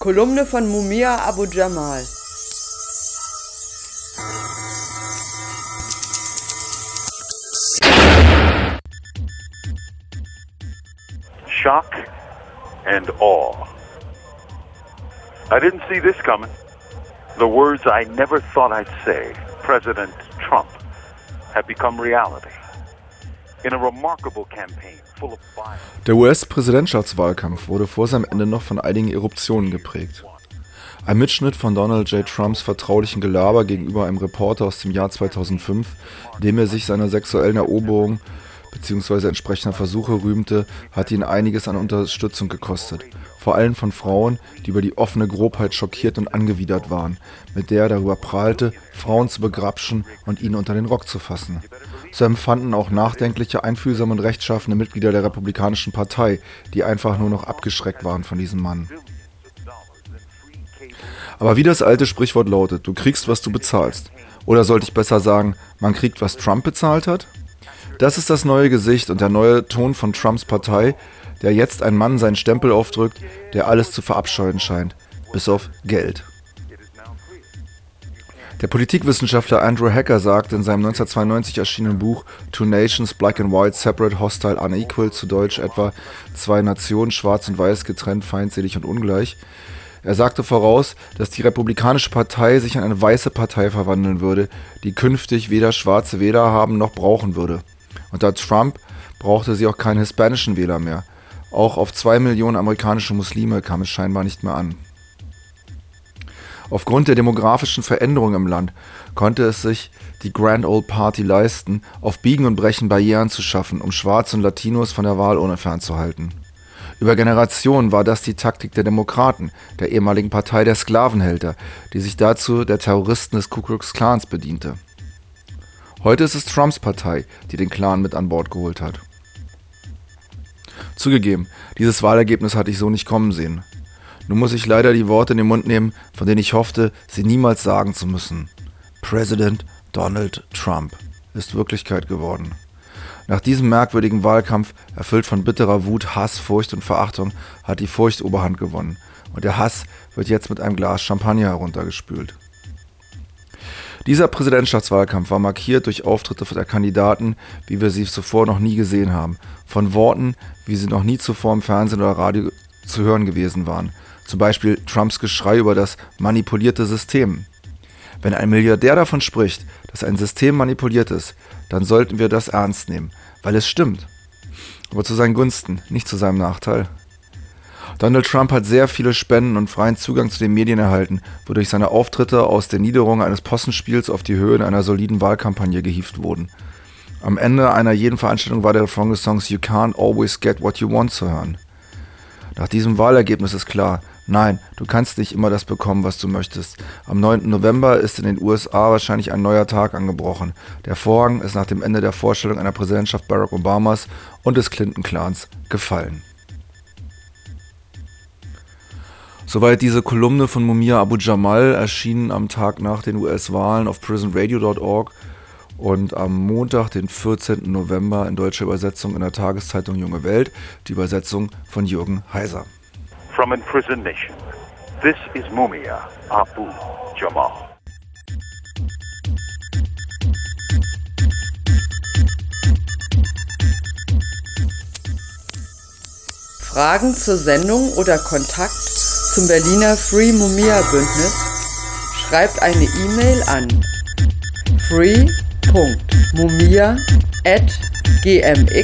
Kolumne von Mumia Abu Jamal. Shock and awe. I didn't see this coming. The words I never thought I'd say, President Trump, have become reality. Der US-Präsidentschaftswahlkampf wurde vor seinem Ende noch von einigen Eruptionen geprägt. Ein Mitschnitt von Donald J. Trumps vertraulichen Gelaber gegenüber einem Reporter aus dem Jahr 2005, dem er sich seiner sexuellen Eroberung bzw. entsprechender Versuche rühmte, hat ihn einiges an Unterstützung gekostet. Vor allem von Frauen, die über die offene Grobheit schockiert und angewidert waren, mit der er darüber prahlte, Frauen zu begrapschen und ihnen unter den Rock zu fassen. So empfanden auch nachdenkliche, einfühlsame und rechtschaffene Mitglieder der Republikanischen Partei, die einfach nur noch abgeschreckt waren von diesem Mann. Aber wie das alte Sprichwort lautet, du kriegst, was du bezahlst. Oder sollte ich besser sagen, man kriegt, was Trump bezahlt hat? Das ist das neue Gesicht und der neue Ton von Trumps Partei, der jetzt ein Mann seinen Stempel aufdrückt, der alles zu verabscheuen scheint, bis auf Geld. Der Politikwissenschaftler Andrew Hacker sagt in seinem 1992 erschienenen Buch Two Nations, Black and White, Separate, Hostile, Unequal, zu Deutsch etwa Zwei Nationen, schwarz und weiß, getrennt, feindselig und ungleich. Er sagte voraus, dass die Republikanische Partei sich in eine weiße Partei verwandeln würde, die künftig weder schwarze Wähler haben noch brauchen würde. Unter Trump brauchte sie auch keinen hispanischen Wähler mehr. Auch auf zwei Millionen amerikanische Muslime kam es scheinbar nicht mehr an. Aufgrund der demografischen Veränderung im Land konnte es sich die Grand Old Party leisten, auf Biegen und Brechen Barrieren zu schaffen, um Schwarze und Latinos von der Wahlurne fernzuhalten. Über Generationen war das die Taktik der Demokraten, der ehemaligen Partei der Sklavenhälter, die sich dazu der Terroristen des Ku Klux Klans bediente. Heute ist es Trumps Partei, die den Clan mit an Bord geholt hat. Zugegeben, dieses Wahlergebnis hatte ich so nicht kommen sehen. Nun muss ich leider die Worte in den Mund nehmen, von denen ich hoffte, sie niemals sagen zu müssen. President Donald Trump ist Wirklichkeit geworden. Nach diesem merkwürdigen Wahlkampf, erfüllt von bitterer Wut, Hass, Furcht und Verachtung, hat die Furcht Oberhand gewonnen. Und der Hass wird jetzt mit einem Glas Champagner heruntergespült. Dieser Präsidentschaftswahlkampf war markiert durch Auftritte der Kandidaten, wie wir sie zuvor noch nie gesehen haben, von Worten, wie sie noch nie zuvor im Fernsehen oder Radio zu hören gewesen waren, zum Beispiel Trumps Geschrei über das manipulierte System. Wenn ein Milliardär davon spricht, dass ein System manipuliert ist, dann sollten wir das ernst nehmen, weil es stimmt. Aber zu seinen Gunsten, nicht zu seinem Nachteil. Donald Trump hat sehr viele Spenden und freien Zugang zu den Medien erhalten, wodurch seine Auftritte aus der Niederung eines Possenspiels auf die Höhen einer soliden Wahlkampagne gehievt wurden. Am Ende einer jeden Veranstaltung war der Refrain des Songs You Can't Always Get What You Want zu hören. Nach diesem Wahlergebnis ist klar, nein, du kannst nicht immer das bekommen, was du möchtest. Am 9. November ist in den USA wahrscheinlich ein neuer Tag angebrochen. Der Vorhang ist nach dem Ende der Vorstellung einer Präsidentschaft Barack Obamas und des Clinton-Clans gefallen. Soweit diese Kolumne von Mumia Abu Jamal erschienen am Tag nach den US-Wahlen auf prisonradio.org und am Montag, den 14. November in deutscher Übersetzung in der Tageszeitung Junge Welt, die Übersetzung von Jürgen Heiser. From imprisoned nation, this is Mumia Abu Jamal. Fragen zur Sendung oder Kontakt zum Berliner Free Mumia Bündnis? Schreibt eine E-Mail an free.mumia at gmx.net.